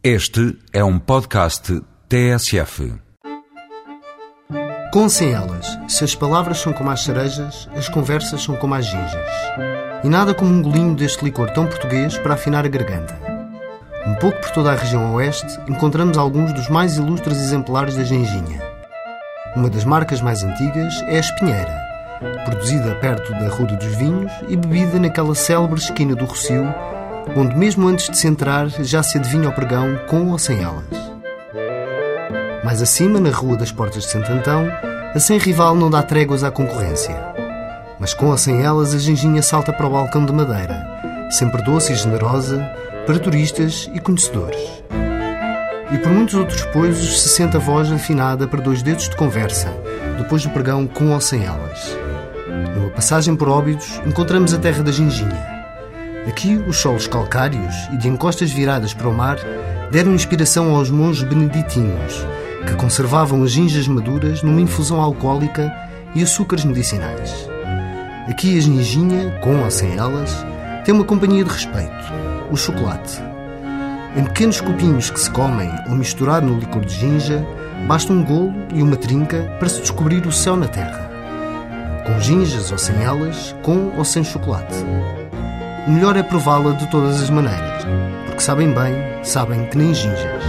Este é um podcast TSF. Com sem elas, se as palavras são como as cerejas, as conversas são como as ginjas. E nada como um golinho deste licor tão português para afinar a garganta. Um pouco por toda a região oeste, encontramos alguns dos mais ilustres exemplares da genginha. Uma das marcas mais antigas é a Espinheira, produzida perto da Ruda dos Vinhos e bebida naquela célebre esquina do Rocio, onde mesmo antes de se entrar já se adivinha o pregão com ou sem elas. Mais acima, na Rua das Portas de Santo Antão, a sem rival não dá tréguas à concorrência. Mas com ou sem elas, a genginha salta para o balcão de madeira, sempre doce e generosa, para turistas e conhecedores. E por muitos outros poisos se sente a voz afinada para dois dedos de conversa, depois do pregão com ou sem elas. Numa passagem por Óbidos, encontramos a terra da genginha. Aqui, os solos calcários e de encostas viradas para o mar deram inspiração aos monges beneditinos, que conservavam as ginjas maduras numa infusão alcoólica e açúcares medicinais. Aqui a ginginha, com ou sem elas, tem uma companhia de respeito, o chocolate. Em pequenos copinhos que se comem ou misturar no licor de ginja, basta um golo e uma trinca para se descobrir o céu na terra. Com ginjas ou sem elas, com ou sem chocolate. O melhor é prová-la de todas as maneiras, porque sabem bem, sabem que nem ginjas.